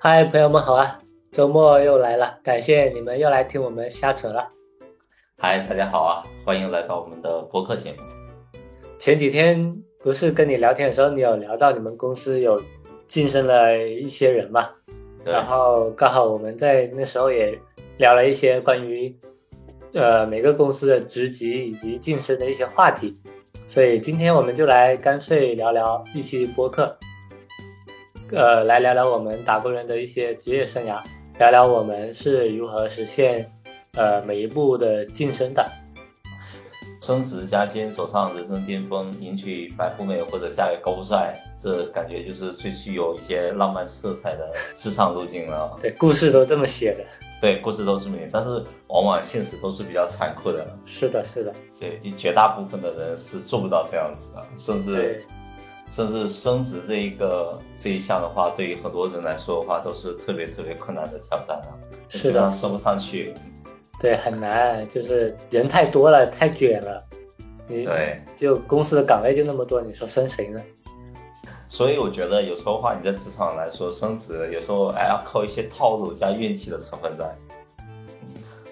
嗨，朋友们好啊！周末又来了，感谢你们又来听我们瞎扯了。嗨，大家好啊！欢迎来到我们的播客节目。前几天不是跟你聊天的时候，你有聊到你们公司有晋升了一些人嘛？然后刚好我们在那时候也聊了一些关于呃每个公司的职级以及晋升的一些话题，所以今天我们就来干脆聊聊一期播客。呃，来聊聊我们打工人的一些职业生涯，聊聊我们是如何实现呃每一步的晋升的，升职加薪，走上人生巅峰，迎娶白富美或者嫁给高富帅，这感觉就是最具有一些浪漫色彩的职场路径了。对，故事都这么写的。对，故事都是美，但是往往现实都是比较残酷的。是的，是的。对，绝大部分的人是做不到这样子的，甚至。甚至升职这一个这一项的话，对于很多人来说的话，都是特别特别困难的挑战啊。是的，升不上去。对，很难，就是人太多了，太卷了。你对，就公司的岗位就那么多，你说升谁呢？所以我觉得有时候话，你在职场来说升职，有时候还要靠一些套路加运气的成分在。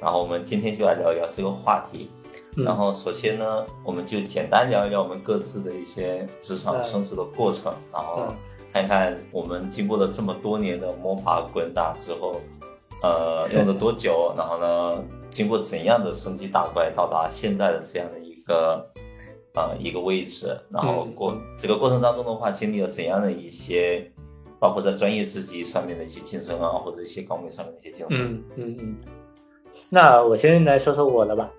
然后我们今天就来聊一聊这个话题。然后，首先呢，我们就简单聊一聊我们各自的一些职场升职的过程，然后看看我们经过了这么多年的摸爬滚打之后，呃，用了多久，然后呢，经过怎样的升级打怪，到达现在的这样的一个呃一个位置，然后过这个过程当中的话，经历了怎样的一些，包括在专业自己上面的一些晋升啊，或者一些岗位上面的一些晋升。嗯嗯嗯。那我先来说说我的吧。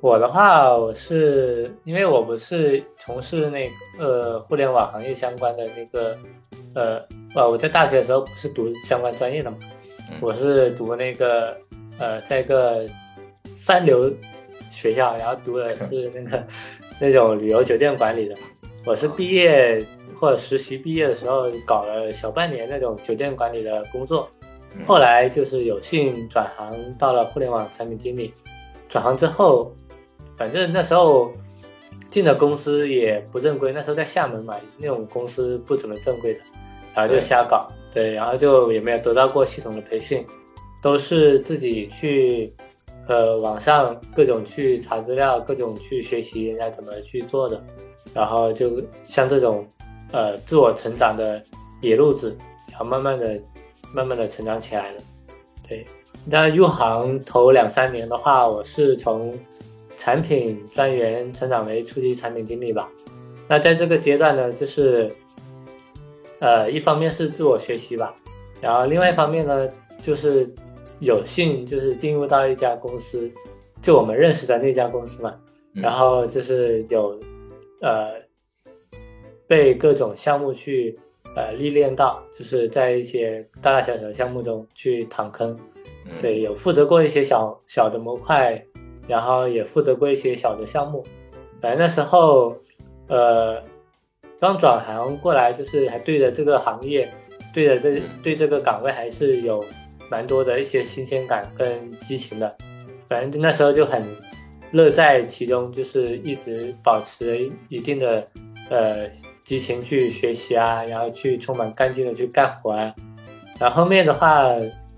我的话，我是因为我不是从事那个呃互联网行业相关的那个呃呃，我在大学的时候不是读相关专业的嘛，我是读那个呃在一个三流学校，然后读的是那个那种旅游酒店管理的。我是毕业或者实习毕业的时候搞了小半年那种酒店管理的工作，后来就是有幸转行到了互联网产品经理，转行之后。反正那时候进的公司也不正规，那时候在厦门嘛，那种公司不怎么正规的，然后就瞎搞，对，然后就也没有得到过系统的培训，都是自己去，呃，网上各种去查资料，各种去学习人家怎么去做的，然后就像这种，呃，自我成长的野路子，然后慢慢的、慢慢的成长起来了，对。那入行头两三年的话，我是从产品专员成长为初级产品经理吧。那在这个阶段呢，就是，呃，一方面是自我学习吧，然后另外一方面呢，就是有幸就是进入到一家公司，就我们认识的那家公司嘛，然后就是有，呃，被各种项目去呃历练到，就是在一些大大小小的项目中去躺坑，对，有负责过一些小小的模块。然后也负责过一些小的项目，反正那时候，呃，刚转行过来，就是还对着这个行业，对着这对这个岗位还是有蛮多的一些新鲜感跟激情的。反正那时候就很乐在其中，就是一直保持一定的呃激情去学习啊，然后去充满干劲的去干活啊。然后后面的话，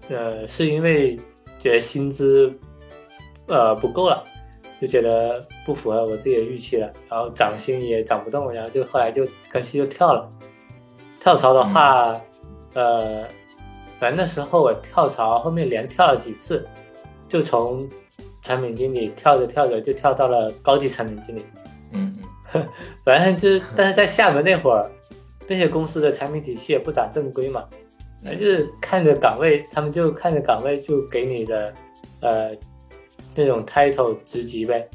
呃，是因为觉得薪资。呃，不够了，就觉得不符合我自己的预期了，然后涨薪也涨不动，然后就后来就干脆就跳了。跳槽的话，呃，反正那时候我跳槽，后面连跳了几次，就从产品经理跳着跳着就跳到了高级产品经理。嗯嗯，反正就是，但是在厦门那会儿，那些公司的产品体系也不咋正规嘛，反正就是看着岗位，他们就看着岗位就给你的，呃。那种 title 职级呗，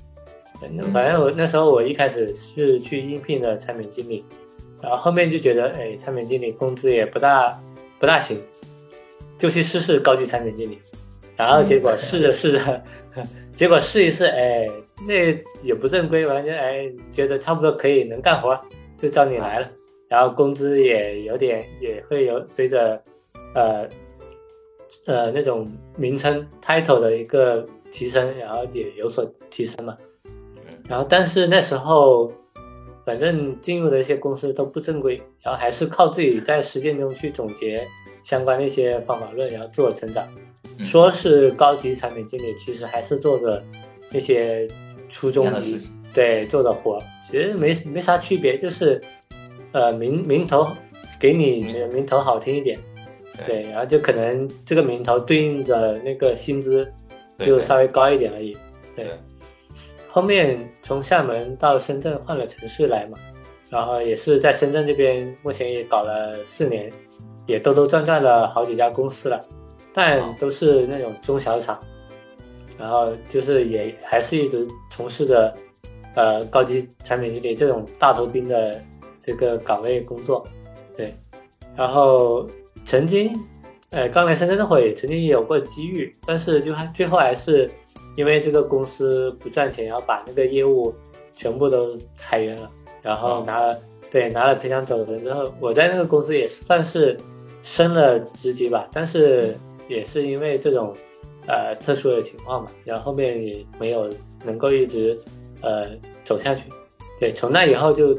反正我那时候我一开始是去应聘的产品经理，然后后面就觉得，哎，产品经理工资也不大不大行，就去试试高级产品经理，然后结果试着试着，结果试一试，哎，那也不正规，完全哎觉得差不多可以能干活，就招你来了，然后工资也有点也会有随着，呃呃那种名称 title 的一个。提升，然后也有所提升嘛。然后但是那时候，反正进入的一些公司都不正规，然后还是靠自己在实践中去总结相关的一些方法论，然后自我成长。说是高级产品经理，其实还是做着那些初中级对做的活，其实没没啥区别，就是呃名名头给你名头好听一点，对，然后就可能这个名头对应的那个薪资就稍微高一点而已，对。后面从厦门到深圳换了城市来嘛，然后也是在深圳这边，目前也搞了四年，也兜兜转转了好几家公司了。但都是那种中小厂，然后就是也还是一直从事着，呃，高级产品经理这种大头兵的这个岗位工作，对。然后曾经，呃，刚来深圳那会曾经也有过机遇，但是就还最后还是因为这个公司不赚钱，然后把那个业务全部都裁员了，然后拿了对拿了赔偿走人之后，我在那个公司也算是升了职级吧，但是。也是因为这种，呃，特殊的情况嘛，然后后面也没有能够一直，呃，走下去。对，从那以后就，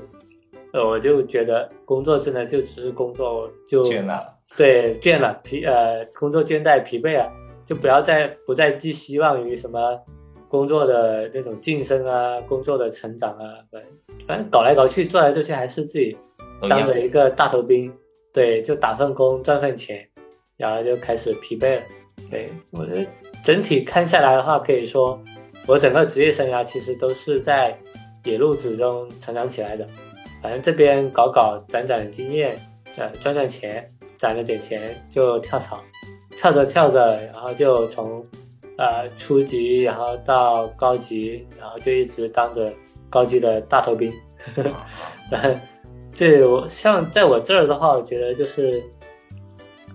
呃，我就觉得工作真的就只是工作，就倦了。对，倦了，疲，呃，工作倦怠、疲惫了，就不要再不再寄希望于什么工作的那种晋升啊，工作的成长啊，反正搞来搞去，做来做去还是自己当着一个大头兵，对，就打份工赚份钱。然后就开始疲惫了。对我觉得整体看下来的话，可以说我整个职业生涯其实都是在野路子中成长起来的。反正这边搞搞攒攒经验，赚赚赚钱，攒了点钱就跳槽，跳着跳着，然后就从呃初级，然后到高级，然后就一直当着高级的大头兵。然 后这我像在我这儿的话，我觉得就是。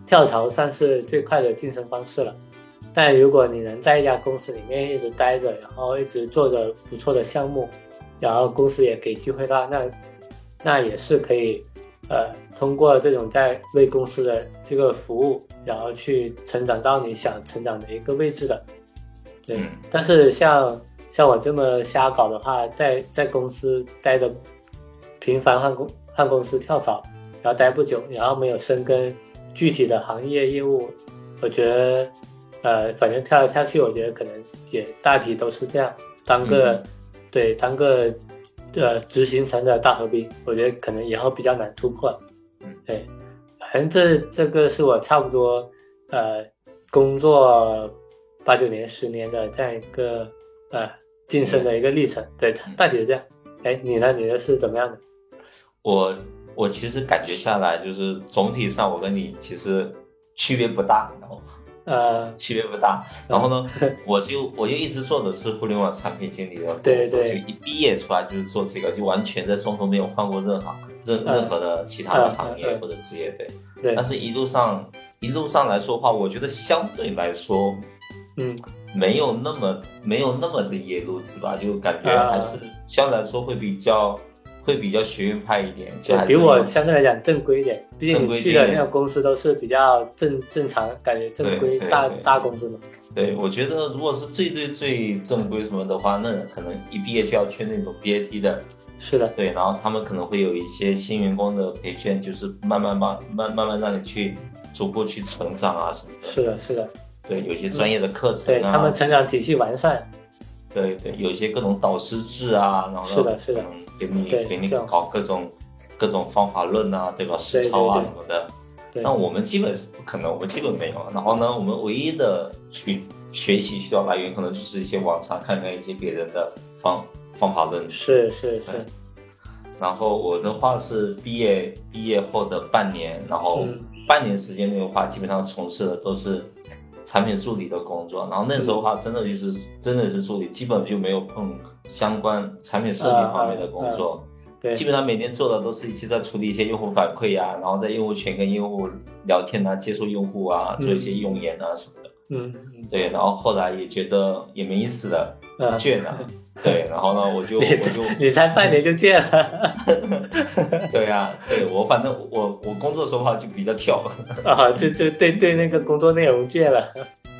跳槽算是最快的晋升方式了，但如果你能在一家公司里面一直待着，然后一直做着不错的项目，然后公司也给机会的话，那那也是可以，呃，通过这种在为公司的这个服务，然后去成长到你想成长的一个位置的。对，但是像像我这么瞎搞的话，在在公司待的，频繁换公换公司跳槽，然后待不久，然后没有深耕。具体的行业业务，我觉得，呃，反正跳来跳去，我觉得可能也大体都是这样，当个，对，当个，呃，执行层的大头兵，我觉得可能以后比较难突破。嗯，对，反正这这个是我差不多，呃，工作八九年、十年的这样一个，呃，晋升的一个历程。对，大体是这样。哎，你呢？你的是怎么样的？我。我其实感觉下来，就是总体上我跟你其实区别不大，然后呃区别不大。然后呢，我就我就一直做的是互联网产品经理的对对，就一毕业出来就是做这个，就完全在中途没有换过任何任任何的其他的行业或者职业，对对。但是一路上一路上来说话，我觉得相对来说，嗯，没有那么没有那么的野路子吧，就感觉还是相对来说会比较。会比较学院派一点，就比我相对来讲正规一点。毕竟你去的那种公司都是比较正正常，感觉正规大大公司嘛。对，我觉得如果是最最最正规什么的话，那可能一毕业就要去那种 BAT 的。是的。对，然后他们可能会有一些新员工的培训，就是慢慢慢慢慢慢让你去逐步去成长啊什么的。是的，是的。对，有些专业的课程。对他们成长体系完善。对对，有一些各种导师制啊，然后是的，是的，给你给你搞各种各种方法论啊，对吧？实操啊什么的。那我们基本是不可能，我们基本没有。然后呢，我们唯一的去学习需要来源，可能就是一些网上看看一些别人的方方法论。是是是。然后我的话是毕业毕业后的半年，然后半年时间内的话，基本上从事的都是。产品助理的工作，然后那时候的话，真的就是真的是助理，基本就没有碰相关产品设计方面的工作。对，基本上每天做的都是一些在处理一些用户反馈呀，然后在用户群跟用户聊天啊，接触用户啊，做一些用研啊什么的。嗯，对，然后后来也觉得也没意思了，倦了。对，然后呢，我就我就你才半年就倦了。对呀，对我反正我我工作的时候话就比较挑。啊，就就对对那个工作内容倦了。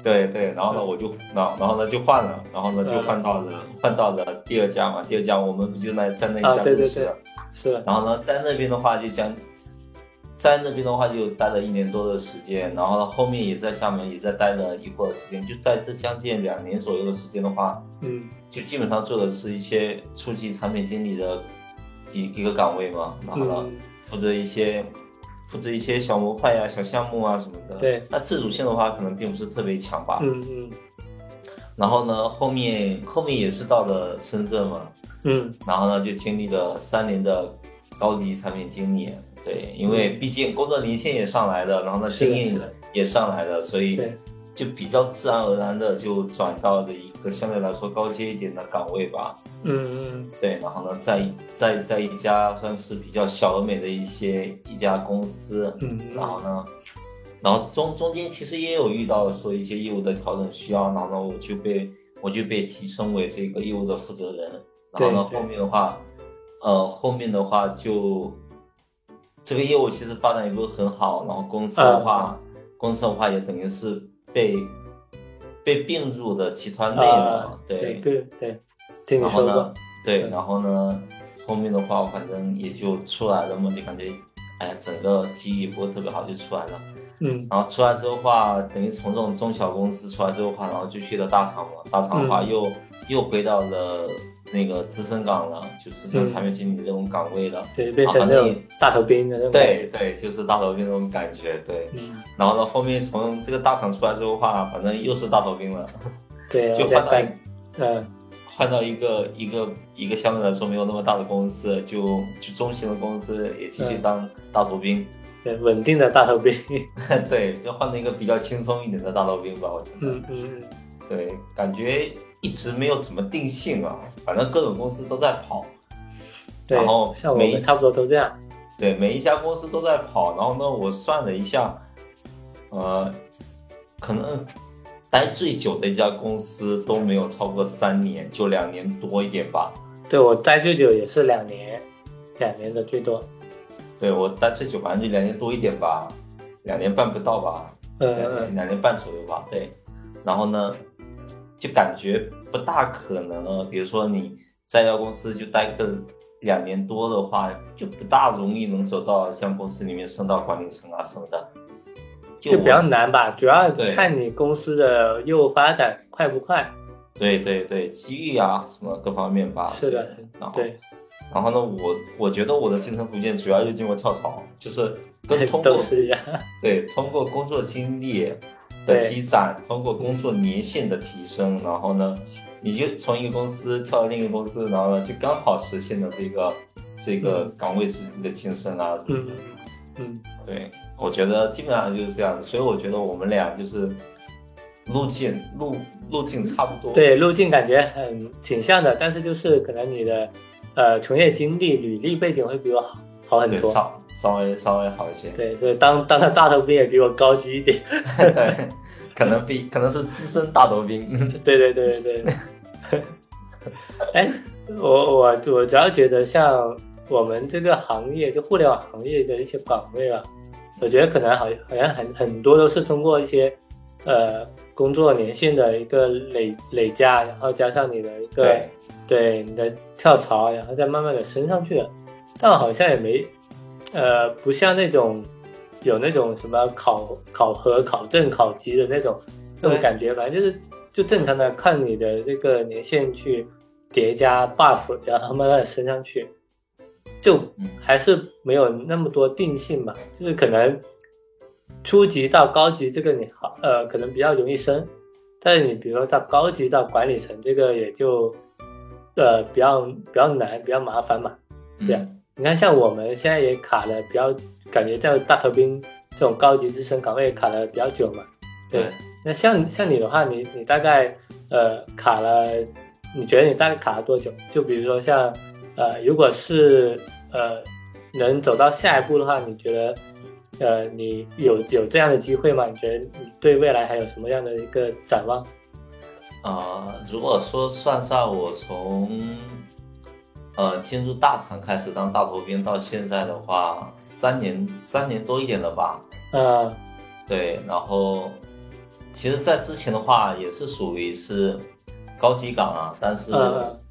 对对，然后呢我就然然后呢就换了，然后呢就换到了换到了第二家嘛，第二家我们不就在在那一家公司，是，然后呢在那边的话就将。在那边的话就待了一年多的时间，然后呢后面也在厦门也在待了一会儿时间，就在这将近两年左右的时间的话，嗯，就基本上做的是一些初级产品经理的一一个岗位嘛，然后呢负责一些负责一些小模块呀、小项目啊什么的。对，那自主性的话可能并不是特别强吧。嗯嗯。然后呢后面后面也是到了深圳嘛，嗯，然后呢就经历了三年的高级产品经理。对，因为毕竟工作年限也上来了，然后呢经验也上来了，所以就比较自然而然的就转到了一个相对来说高阶一点的岗位吧。嗯嗯，对，然后呢在在在一家算是比较小而美的一些一家公司，嗯，然后呢，然后中中间其实也有遇到说一些业务的调整需要，然后呢我就被我就被提升为这个业务的负责人，然后呢后面的话，呃后面的话就。这个业务其实发展也不是很好，然后公司的话，公司的话也等于是被被并入的集团内了，对对对，然后呢，对，然后呢，后面的话反正也就出来了嘛，就感觉，哎呀，整个机遇不是特别好，就出来了，嗯，然后出来之后话，等于从这种中小公司出来之后话，然后就去了大厂嘛，大厂的话又又回到了。那个资深岗了，就资深产品经理这种岗位了，对，变成那种大头兵的那种。对对，就是大头兵那种感觉，对。嗯。然后呢，后面从这个大厂出来之后的话，反正又是大头兵了。对。就换到，嗯，换到一个一个一个相对来说没有那么大的公司，就就中型的公司，也继续当大头兵。对，稳定的大头兵。对，就换了一个比较轻松一点的大头兵吧，我觉得。嗯嗯嗯。对，感觉。一直没有怎么定性啊，反正各种公司都在跑，然后像我们差不多都这样。对，每一家公司都在跑，然后呢，我算了一下，呃，可能待最久的一家公司都没有超过三年，就两年多一点吧。对我待最久也是两年，两年的最多。对我待最久反正就两年多一点吧，两年半不到吧，呃，两年半左右吧。对，然后呢？就感觉不大可能，比如说你在一家公司就待个两年多的话，就不大容易能走到像公司里面升到管理层啊什么的，就比较难吧。主要看你公司的业务发展快不快。对对对，机遇啊什么各方面吧。是的，对。然后呢，我我觉得我的晋升途径主要就经过跳槽，就是跟 通过对通过工作经历。的积攒，通过工作年限的提升，然后呢，你就从一个公司跳到另一个公司，然后呢，就刚好实现了这个这个岗位自己的晋升啊什么的。嗯，对，我觉得基本上就是这样子，所以我觉得我们俩就是路径路路径差不多。对，路径感觉很挺像的，但是就是可能你的呃从业经历、履历背景会比我好好很多。稍微稍微好一些，对，所以当当的大头兵也比我高级一点，可能比可能是资深大头兵，对对对对对。哎，我我我主要觉得像我们这个行业，就互联网行业的一些岗位啊，我觉得可能好好像很很多都是通过一些呃工作年限的一个累累加，然后加上你的一个对你的跳槽，然后再慢慢的升上去的，但好像也没。呃，不像那种有那种什么考考核、考证、考级的那种那种感觉，反正就是就正常的看你的这个年限去叠加 buff，然后慢慢的升上去，就还是没有那么多定性嘛。就是可能初级到高级这个你好，呃，可能比较容易升，但是你比如说到高级到管理层这个也就呃比较比较难，比较麻烦嘛，对啊。你看，像我们现在也卡了比较，感觉在大头兵这种高级资深岗位卡了比较久嘛。对，那像像你的话，你你大概呃卡了，你觉得你大概卡了多久？就比如说像呃，如果是呃能走到下一步的话，你觉得呃你有有这样的机会吗？你觉得你对未来还有什么样的一个展望？啊，如果说算上我从。呃，进入大厂开始当大头兵到现在的话，三年三年多一点了吧？呃，对，然后其实，在之前的话也是属于是高级岗啊，但是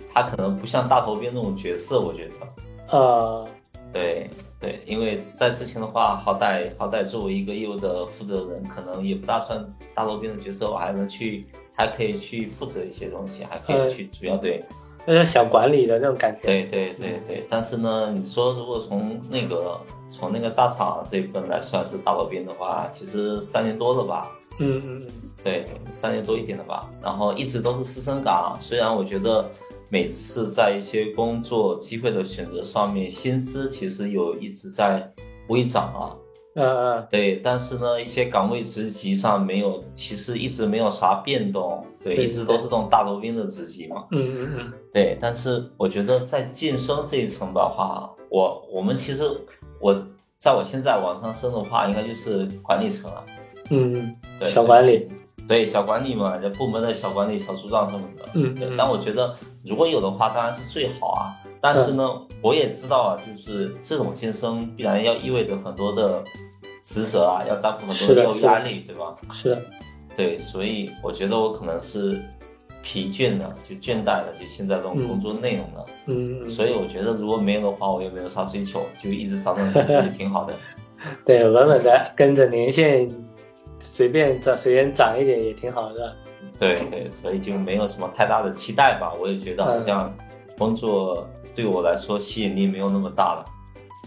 他可能不像大头兵那种角色，我觉得。呃，对对，因为在之前的话，好歹好歹作为一个业务的负责人，可能也不大算大头兵的角色，我还能去，还可以去负责一些东西，还可以去主要对。那是小管理的那种感觉。对对对对，但是呢，你说如果从那个从那个大厂这一份来算是大老兵的话，其实三年多了吧。嗯嗯嗯，对，三年多一点了吧。然后一直都是师生岗，虽然我觉得每次在一些工作机会的选择上面，薪资其实有一直在微涨啊。嗯嗯，对，但是呢，一些岗位职级上没有，其实一直没有啥变动，对，一直都是这种大头兵的职级嘛。嗯嗯嗯，对，但是我觉得在晋升这一层的话，我我们其实我在我现在往上升的话，应该就是管理层了。嗯，对，小管理，对，小管理嘛，这部门的小管理、小组长什么的。嗯，对。但我觉得如果有的话，当然是最好啊。但是呢，我也知道啊，就是这种晋升必然要意味着很多的职责啊，要担负很多的压力，对吧？是的。对，所以我觉得我可能是疲倦了，就倦怠了，就现在这种工作内容了。嗯。所以我觉得如果没有的话，我也没有啥追求，就一直找那种就挺好的。对，稳稳的跟着年限，随便涨，随便涨一点也挺好的。对对，所以就没有什么太大的期待吧。我也觉得好像工作。对我来说吸引力没有那么大了。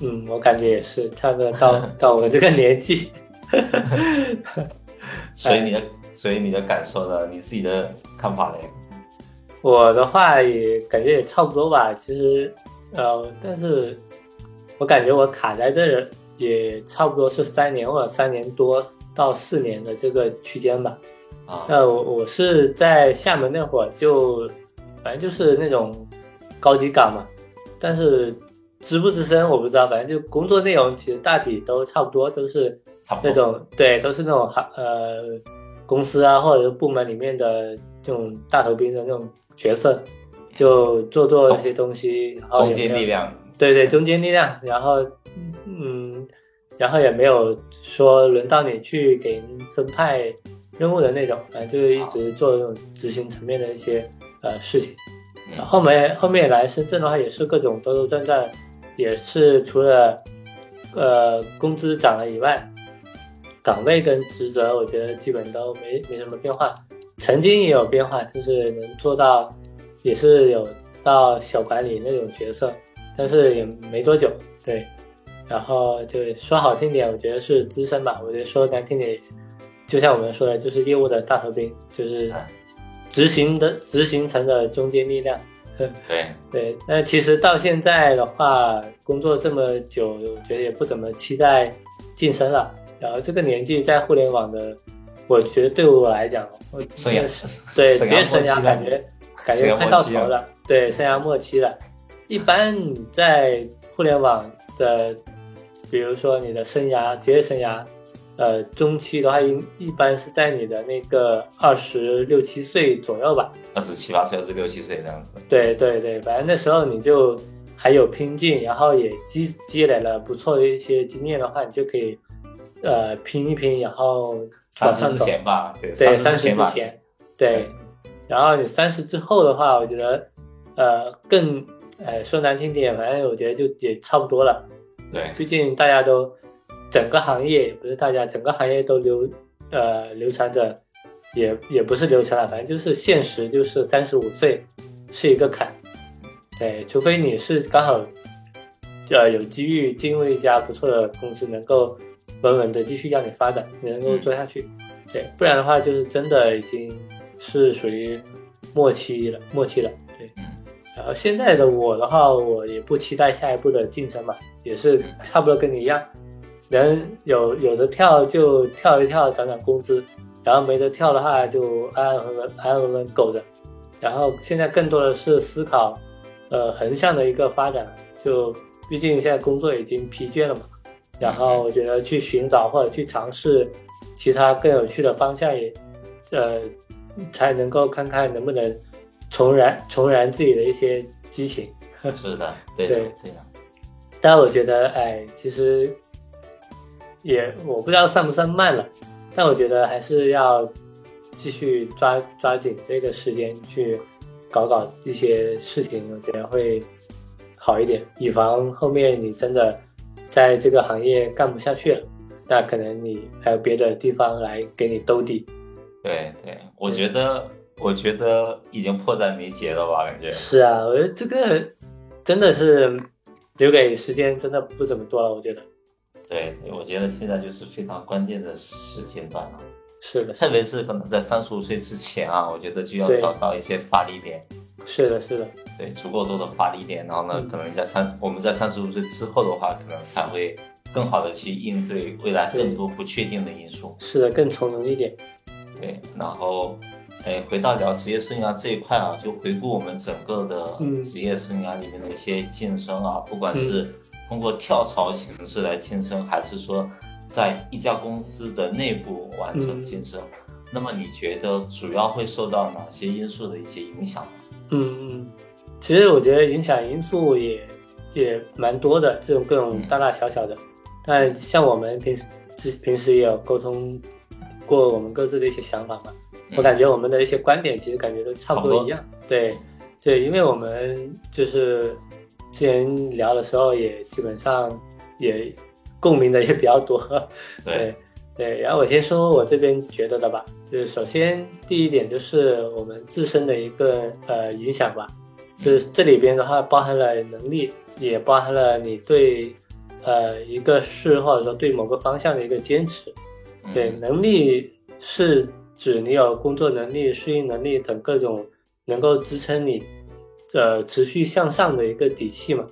嗯，我感觉也是，差不多到 到我这个年纪。所以你的，所以你的感受呢？你自己的看法呢？我的话也感觉也差不多吧。其实，呃，但是我感觉我卡在这儿也差不多是三年或者三年多到四年的这个区间吧。啊，呃，我我是在厦门那会儿就，反正就是那种高级岗嘛。但是资不资深我不知道，反正就工作内容其实大体都差不多，都是那种对，都是那种行呃公司啊或者是部门里面的这种大头兵的那种角色，就做做一些东西，中间力量，对对，中间力量，然后嗯，然后也没有说轮到你去给人分派任务的那种，反正就是一直做这种执行层面的一些呃事情。后面后面来深圳的话，也是各种兜兜转转，也是除了，呃，工资涨了以外，岗位跟职责我觉得基本都没没什么变化。曾经也有变化，就是能做到，也是有到小管理那种角色，但是也没多久。对，然后就说好听点，我觉得是资深吧；我觉得说难听点，就像我们说的，就是业务的大头兵，就是。执行的执行层的中坚力量，对对，那其实到现在的话，工作这么久，我觉得也不怎么期待晋升了。然后这个年纪在互联网的，我觉得对我来讲，我真的是对职业生涯感觉感觉快到头了，对生涯末期了。一般在互联网的，比如说你的生涯职业生涯。呃，中期的话，一一般是在你的那个二十六七岁左右吧，二十七八岁，二十六七岁这样子。对对对，反正那时候你就还有拼劲，然后也积积累了不错的一些经验的话，你就可以呃拼一拼，然后三十之前吧，对，三十之前，对，然后你三十之后的话，我觉得呃更呃说难听点，反正我觉得就也差不多了。对，毕竟大家都。整个行业不是大家，整个行业都流，呃，流传着，也也不是流传了，反正就是现实，就是三十五岁是一个坎，对，除非你是刚好，呃，有机遇进入一家不错的公司，能够稳稳的继续让你发展，你能够做下去，对，不然的话就是真的已经是属于末期了，末期了，对，然后现在的我的话，我也不期待下一步的晋升嘛，也是差不多跟你一样。能有有的跳就跳一跳涨涨工资，然后没得跳的话就安安稳稳安安稳稳苟着。然后现在更多的是思考，呃横向的一个发展。就毕竟现在工作已经疲倦了嘛，然后我觉得去寻找或者去尝试其他更有趣的方向也，呃才能够看看能不能重燃重燃自己的一些激情。是的，对对对的。但我觉得哎，其实。也我不知道算不算慢了，但我觉得还是要继续抓抓紧这个时间去搞搞一些事情，我觉得会好一点，以防后面你真的在这个行业干不下去了，那可能你还有别的地方来给你兜底。对对，我觉得我觉得已经迫在眉睫了吧，感觉。是啊，我觉得这个真的是留给时间真的不怎么多了，我觉得。对，我觉得现在就是非常关键的时间段了。是的，特别是可能在三十五岁之前啊，我觉得就要找到一些发力点。是的，是的，对，足够多的发力点，然后呢，可能在三我们在三十五岁之后的话，可能才会更好的去应对未来更多不确定的因素。是的，更从容一点。对，然后，哎，回到聊职业生涯这一块啊，就回顾我们整个的职业生涯里面的一些晋升啊，不管是通过跳槽形式来晋升，还是说。在一家公司的内部完成晋升，那么你觉得主要会受到哪些因素的一些影响呢？嗯嗯，其实我觉得影响因素也也蛮多的，这种各种大大小小的。但像我们平时平时也有沟通过我们各自的一些想法嘛，我感觉我们的一些观点其实感觉都差不多一样。对对，因为我们就是之前聊的时候也基本上也。共鸣的也比较多，对对，然后我先说我这边觉得的吧，就是首先第一点就是我们自身的一个呃影响吧，就是这里边的话包含了能力，也包含了你对呃一个事或者说对某个方向的一个坚持，对，能力是指你有工作能力、适应能力等各种能够支撑你呃持续向上的一个底气嘛。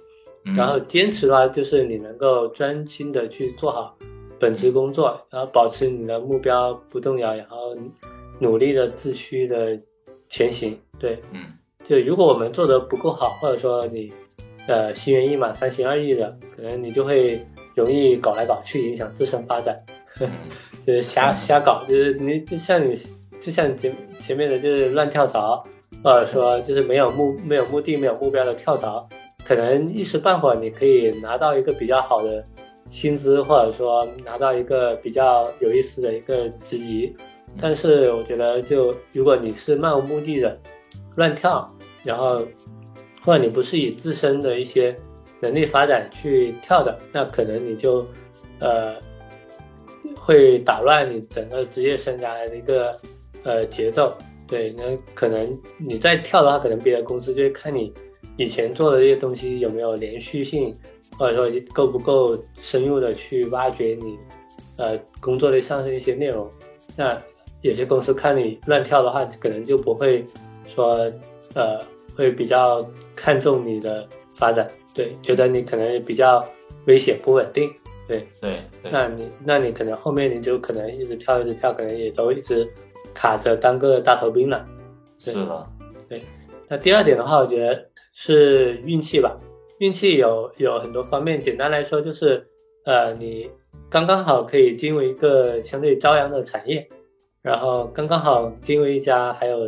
然后坚持的话，就是你能够专心的去做好本职工作，然后保持你的目标不动摇，然后努力的自驱的前行。对，嗯，就如果我们做的不够好，或者说你呃心猿意马、三心二意的，可能你就会容易搞来搞去，影响自身发展，就是瞎瞎搞，就是你就像你就像前前面的，就是乱跳槽，或者说就是没有目没有目的、没有目标的跳槽。可能一时半会儿你可以拿到一个比较好的薪资，或者说拿到一个比较有意思的一个职级，但是我觉得，就如果你是漫无目的的乱跳，然后或者你不是以自身的一些能力发展去跳的，那可能你就呃会打乱你整个职业生涯的一个呃节奏。对，那可能你再跳的话，可能别的公司就会看你。以前做的这些东西有没有连续性，或者说够不够深入的去挖掘你，呃，工作的上升一些内容？那有些公司看你乱跳的话，可能就不会说，呃，会比较看重你的发展，对，觉得你可能比较危险不稳定，对对。那你那你可能后面你就可能一直跳一直跳，可能也都一直卡着当个大头兵了。是的，对。那第二点的话，我觉得。是运气吧，运气有有很多方面。简单来说，就是呃，你刚刚好可以进入一个相对朝阳的产业，然后刚刚好进入一家还有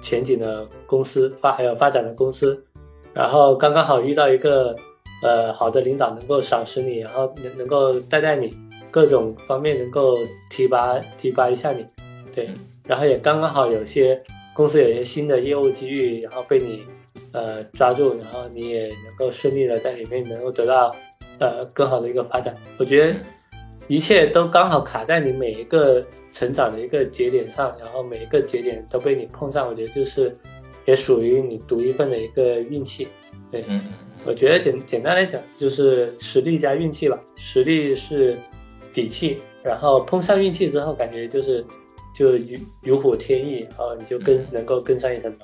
前景的公司发还有发展的公司，然后刚刚好遇到一个呃好的领导能够赏识你，然后能能够带带你各种方面能够提拔提拔一下你，对，然后也刚刚好有些公司有些新的业务机遇，然后被你。呃，抓住，然后你也能够顺利的在里面能够得到呃更好的一个发展。我觉得一切都刚好卡在你每一个成长的一个节点上，然后每一个节点都被你碰上，我觉得就是也属于你独一份的一个运气。对，我觉得简简单来讲就是实力加运气吧。实力是底气，然后碰上运气之后，感觉就是就如如虎添翼，然后你就更能够更上一层楼。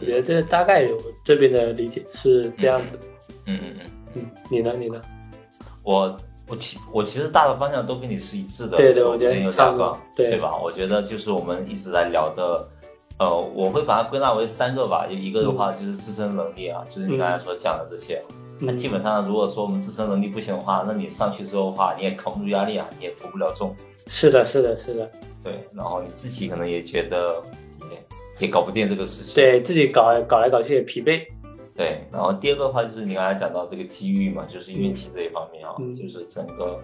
我觉得这大概我这边的理解是这样子。嗯嗯嗯嗯，你呢？你呢？我我其我其实大的方向都跟你是一致的。对对，我觉得差不多，对吧？我觉得就是我们一直在聊的，呃，我会把它归纳为三个吧。一个的话就是自身能力啊，就是你刚才所讲的这些。那基本上如果说我们自身能力不行的话，那你上去之后的话，你也扛不住压力啊，你也服不了重。是的，是的，是的。对，然后你自己可能也觉得。也也搞不定这个事情，对自己搞搞来搞去也疲惫。对，然后第二个的话就是你刚才讲到这个机遇嘛，就是运气这一方面啊，就是整个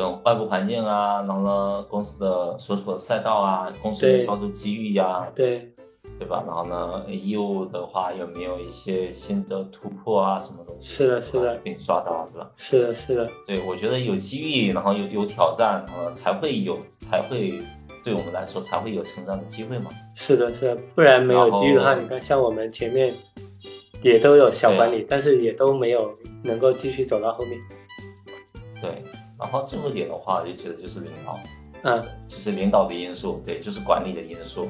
跟外部环境啊，然后呢，公司的所处的赛道啊，公司的销售机遇呀，对，对吧？然后呢，业务的话有没有一些新的突破啊，什么东西？是的，是的，被你刷到，对吧？是的，是的。对，我觉得有机遇，然后有有挑战，然后，才会有，才会对我们来说才会有成长的机会嘛。是的，是的，不然没有机遇的话，你看像我们前面也都有小管理，但是也都没有能够继续走到后面。对。然后最后一点的话，就觉得就是领导，嗯，就是领导的因素，对，就是管理的因素，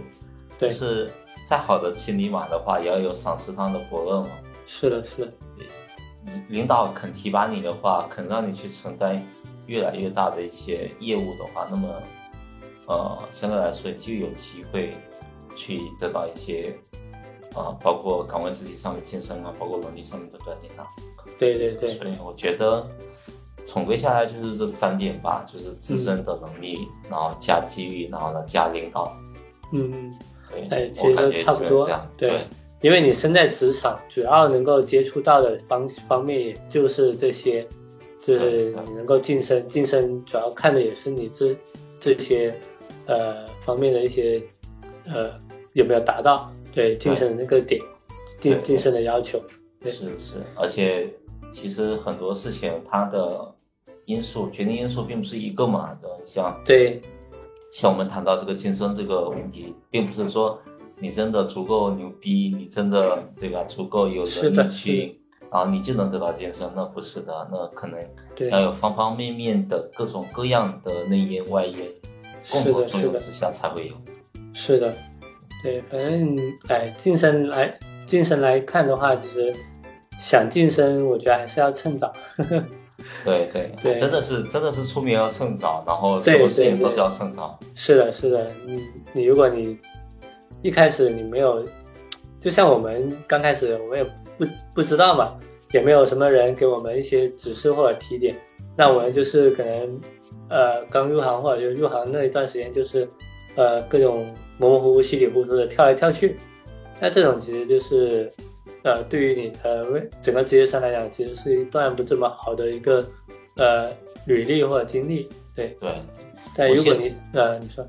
对，就是再好的千里马的话，也要有赏识他的伯乐嘛。是的，是的，领导肯提拔你的话，肯让你去承担越来越大的一些业务的话，那么，呃，相对来说就有机会去得到一些，啊，包括岗位自己上的晋升啊，包括能力上面的锻炼啊。对对对。所以我觉得。总归下来就是这三点吧，就是自身的能力，然后加机遇，然后呢加领导。嗯，对，哎，其实都差不多。对，因为你身在职场，主要能够接触到的方方面也就是这些，就是你能够晋升，晋升主要看的也是你这这些呃方面的一些呃有没有达到对晋升的那个点，晋晋升的要求。是是，而且。其实很多事情，它的因素决定因素并不是一个嘛的，像对，像我们谈到这个晋升这个问题，并不是说你真的足够牛逼，你真的对吧，足够有能力去，然后你就能得到晋升，那不是的，那可能要有方方面面的各种各样的内因外因共同作用之下才会有。是的，对，反正哎，晋升来晋升来看的话，其实。想晋升，我觉得还是要趁早。对对对，真的是真的是出名要趁早，然后什么事情都是要趁早。是的，是的，你你如果你一开始你没有，就像我们刚开始我们也不不知道嘛，也没有什么人给我们一些指示或者提点，那我们就是可能呃刚入行或者就入行那一段时间就是呃各种模模糊糊、稀里糊涂的跳来跳去，那这种其实就是。呃，对于你的整个职业上来讲，其实是一段不这么好的一个呃履历或者经历，对对。但如果你呃，你说，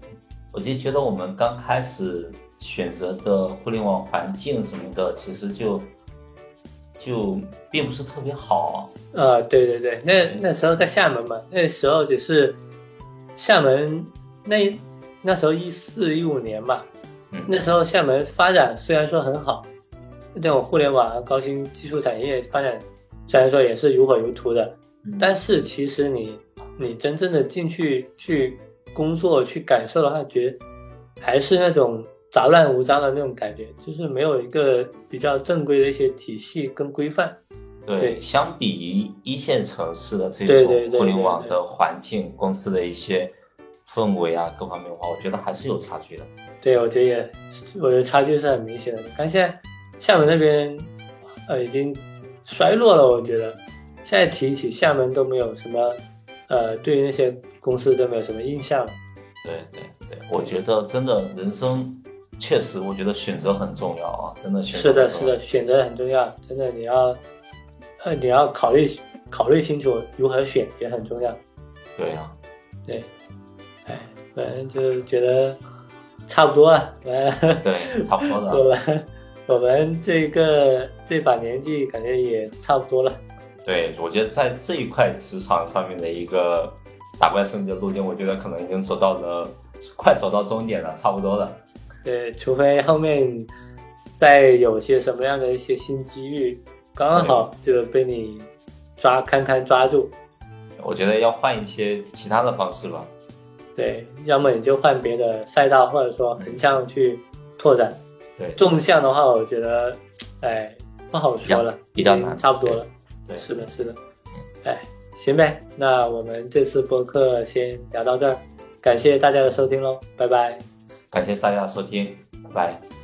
我就觉得我们刚开始选择的互联网环境什么的，其实就就并不是特别好。呃，对对对，那那时候在厦门嘛，那时候就是厦门那那时候一四一五年嘛，那时候厦门发展虽然说很好。那种互联网、高新技术产业发展，虽然说也是如火如荼的，但是其实你你真正的进去去工作、去感受的话，觉还是那种杂乱无章的那种感觉，就是没有一个比较正规的一些体系跟规范。对，相比于一线城市的这种互联网的环境、公司的一些氛围啊，各方面的话，我觉得还是有差距的。对，我觉得也，我觉得差距是很明显的。你看现在。厦门那边，呃，已经衰落了。我觉得现在提起厦门都没有什么，呃，对于那些公司都没有什么印象。对对对，我觉得真的人生确实，我觉得选择很重要啊，真的选择。是的，是的，选择很重要，真的你要，呃，你要考虑考虑清楚如何选也很重要。对呀，对，哎，反正就觉得差不多了，对，差不多了，我们。这个这把年纪，感觉也差不多了。对，我觉得在这一块职场上面的一个打怪升级的路径，我觉得可能已经走到了，快走到终点了，差不多了。对，除非后面再有些什么样的一些新机遇，刚好就被你抓堪堪抓住。我觉得要换一些其他的方式吧。对，要么你就换别的赛道，或者说横向去拓展。纵向的话，我觉得，哎，不好说了，比较难，差不多了。对，是的，是的。哎，行呗，那我们这次播客先聊到这儿，感谢大家的收听喽，拜拜。感谢大家的收听，拜拜。